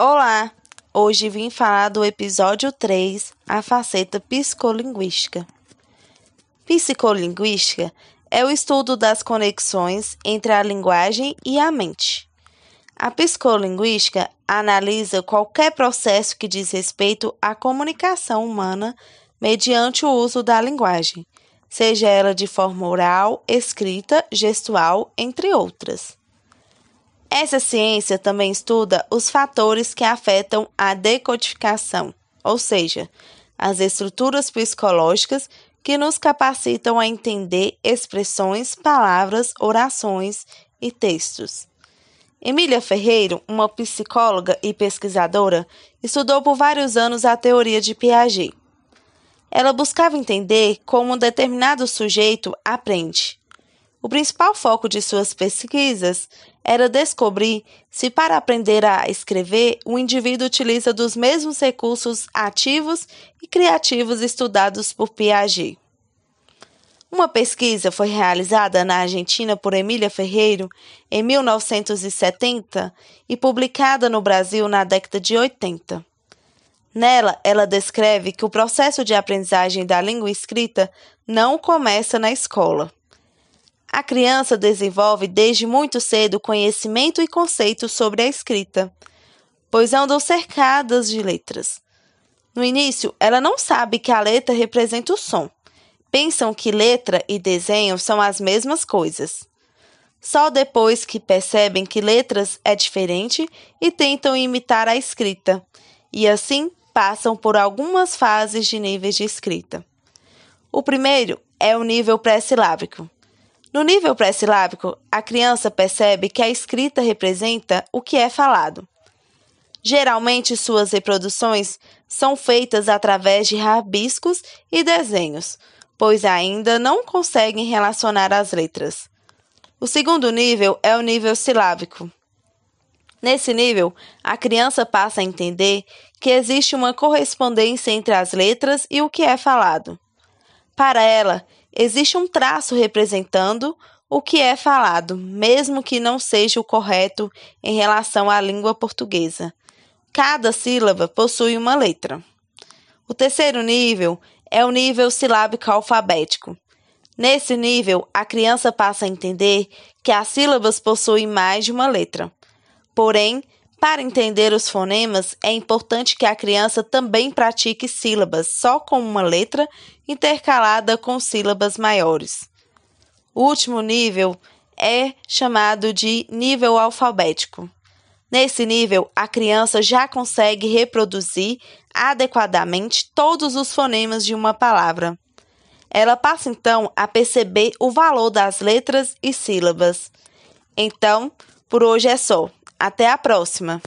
Olá! Hoje vim falar do episódio 3, a faceta psicolinguística. Psicolinguística é o estudo das conexões entre a linguagem e a mente. A psicolinguística analisa qualquer processo que diz respeito à comunicação humana mediante o uso da linguagem, seja ela de forma oral, escrita, gestual, entre outras. Essa ciência também estuda os fatores que afetam a decodificação, ou seja, as estruturas psicológicas que nos capacitam a entender expressões, palavras, orações e textos. Emília Ferreiro, uma psicóloga e pesquisadora, estudou por vários anos a teoria de Piaget. Ela buscava entender como um determinado sujeito aprende. O principal foco de suas pesquisas era descobrir se, para aprender a escrever, o indivíduo utiliza dos mesmos recursos ativos e criativos estudados por Piaget. Uma pesquisa foi realizada na Argentina por Emília Ferreiro em 1970 e publicada no Brasil na década de 80. Nela, ela descreve que o processo de aprendizagem da língua escrita não começa na escola. A criança desenvolve desde muito cedo conhecimento e conceito sobre a escrita, pois andam cercadas de letras. No início, ela não sabe que a letra representa o som. Pensam que letra e desenho são as mesmas coisas. Só depois que percebem que letras é diferente e tentam imitar a escrita, e assim passam por algumas fases de níveis de escrita. O primeiro é o nível pré-silábico. No nível pré-silábico, a criança percebe que a escrita representa o que é falado. Geralmente, suas reproduções são feitas através de rabiscos e desenhos, pois ainda não conseguem relacionar as letras. O segundo nível é o nível silábico. Nesse nível, a criança passa a entender que existe uma correspondência entre as letras e o que é falado. Para ela, existe um traço representando o que é falado, mesmo que não seja o correto em relação à língua portuguesa. Cada sílaba possui uma letra. O terceiro nível é o nível silábico alfabético. Nesse nível, a criança passa a entender que as sílabas possuem mais de uma letra. Porém, para entender os fonemas, é importante que a criança também pratique sílabas só com uma letra intercalada com sílabas maiores. O último nível é chamado de nível alfabético. Nesse nível, a criança já consegue reproduzir adequadamente todos os fonemas de uma palavra. Ela passa então a perceber o valor das letras e sílabas. Então, por hoje é só. Até a próxima!